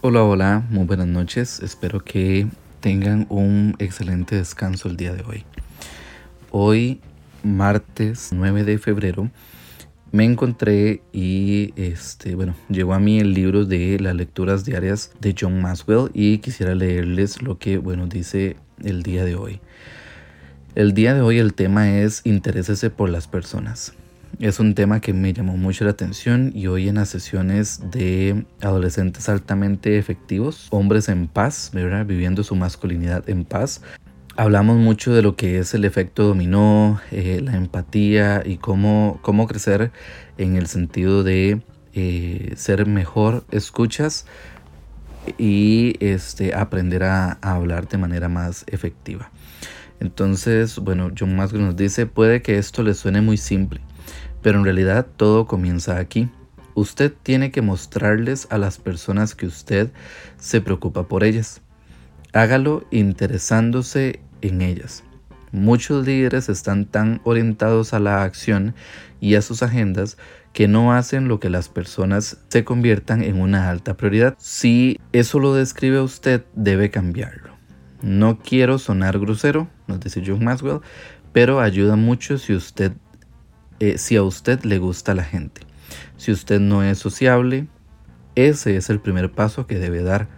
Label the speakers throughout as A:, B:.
A: Hola, hola, muy buenas noches. Espero que tengan un excelente descanso el día de hoy. Hoy, martes 9 de febrero, me encontré y este, bueno, llegó a mí el libro de las lecturas diarias de John Maxwell y quisiera leerles lo que, bueno, dice el día de hoy. El día de hoy el tema es interésese por las personas. Es un tema que me llamó mucho la atención y hoy en las sesiones de adolescentes altamente efectivos, hombres en paz, ¿verdad? viviendo su masculinidad en paz, hablamos mucho de lo que es el efecto dominó, eh, la empatía y cómo, cómo crecer en el sentido de eh, ser mejor escuchas y este, aprender a, a hablar de manera más efectiva. Entonces, bueno, John Maslow nos dice, puede que esto le suene muy simple, pero en realidad todo comienza aquí. Usted tiene que mostrarles a las personas que usted se preocupa por ellas. Hágalo interesándose en ellas. Muchos líderes están tan orientados a la acción y a sus agendas que no hacen lo que las personas se conviertan en una alta prioridad. Si eso lo describe usted, debe cambiarlo. No quiero sonar grosero, nos dice John Maxwell, pero ayuda mucho si usted eh, si a usted le gusta la gente. Si usted no es sociable, ese es el primer paso que debe dar.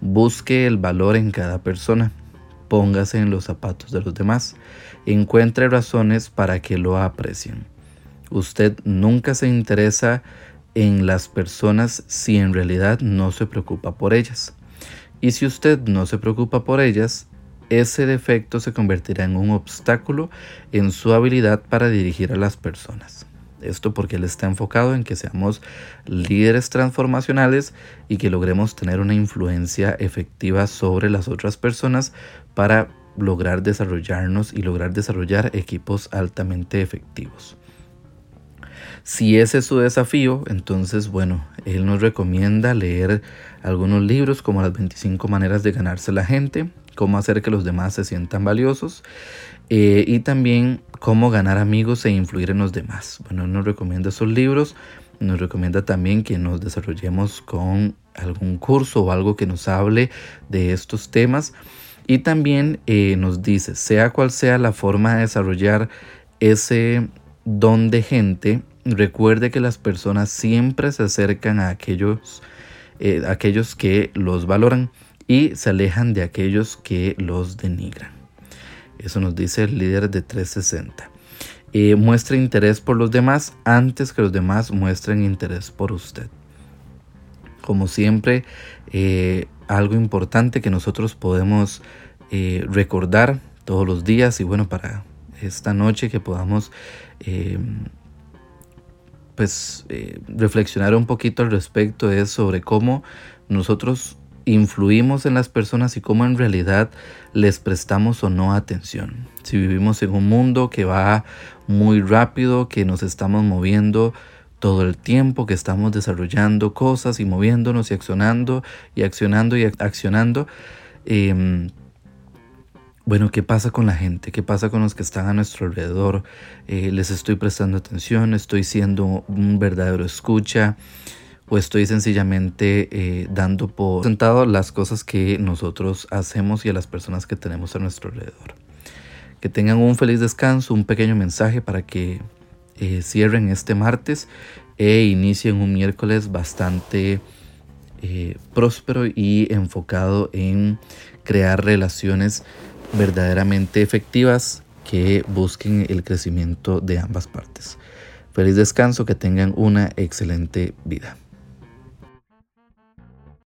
A: Busque el valor en cada persona. Póngase en los zapatos de los demás. Encuentre razones para que lo aprecien. Usted nunca se interesa en las personas si en realidad no se preocupa por ellas. Y si usted no se preocupa por ellas, ese defecto se convertirá en un obstáculo en su habilidad para dirigir a las personas. Esto porque él está enfocado en que seamos líderes transformacionales y que logremos tener una influencia efectiva sobre las otras personas para lograr desarrollarnos y lograr desarrollar equipos altamente efectivos. Si ese es su desafío, entonces, bueno, él nos recomienda leer algunos libros como Las 25 maneras de ganarse la gente, cómo hacer que los demás se sientan valiosos eh, y también cómo ganar amigos e influir en los demás. Bueno, él nos recomienda esos libros, nos recomienda también que nos desarrollemos con algún curso o algo que nos hable de estos temas. Y también eh, nos dice, sea cual sea la forma de desarrollar ese don de gente, Recuerde que las personas siempre se acercan a aquellos, eh, aquellos que los valoran y se alejan de aquellos que los denigran. Eso nos dice el líder de 360. Eh, muestre interés por los demás antes que los demás muestren interés por usted. Como siempre, eh, algo importante que nosotros podemos recordar todos los días y bueno, para esta noche que podamos pues eh, reflexionar un poquito al respecto es sobre cómo nosotros influimos en las personas y cómo en realidad les prestamos o no atención. Si vivimos en un mundo que va muy rápido, que nos estamos moviendo todo el tiempo, que estamos desarrollando cosas y moviéndonos y accionando y accionando y accionando, eh, bueno, ¿qué pasa con la gente? ¿Qué pasa con los que están a nuestro alrededor? Eh, ¿Les estoy prestando atención? ¿Estoy siendo un verdadero escucha? ¿O estoy sencillamente eh, dando por sentado las cosas que nosotros hacemos y a las personas que tenemos a nuestro alrededor? Que tengan un feliz descanso, un pequeño mensaje para que eh, cierren este martes e inicien un miércoles bastante próspero y enfocado en crear relaciones verdaderamente efectivas que busquen el crecimiento de ambas partes. Feliz descanso, que tengan una excelente vida.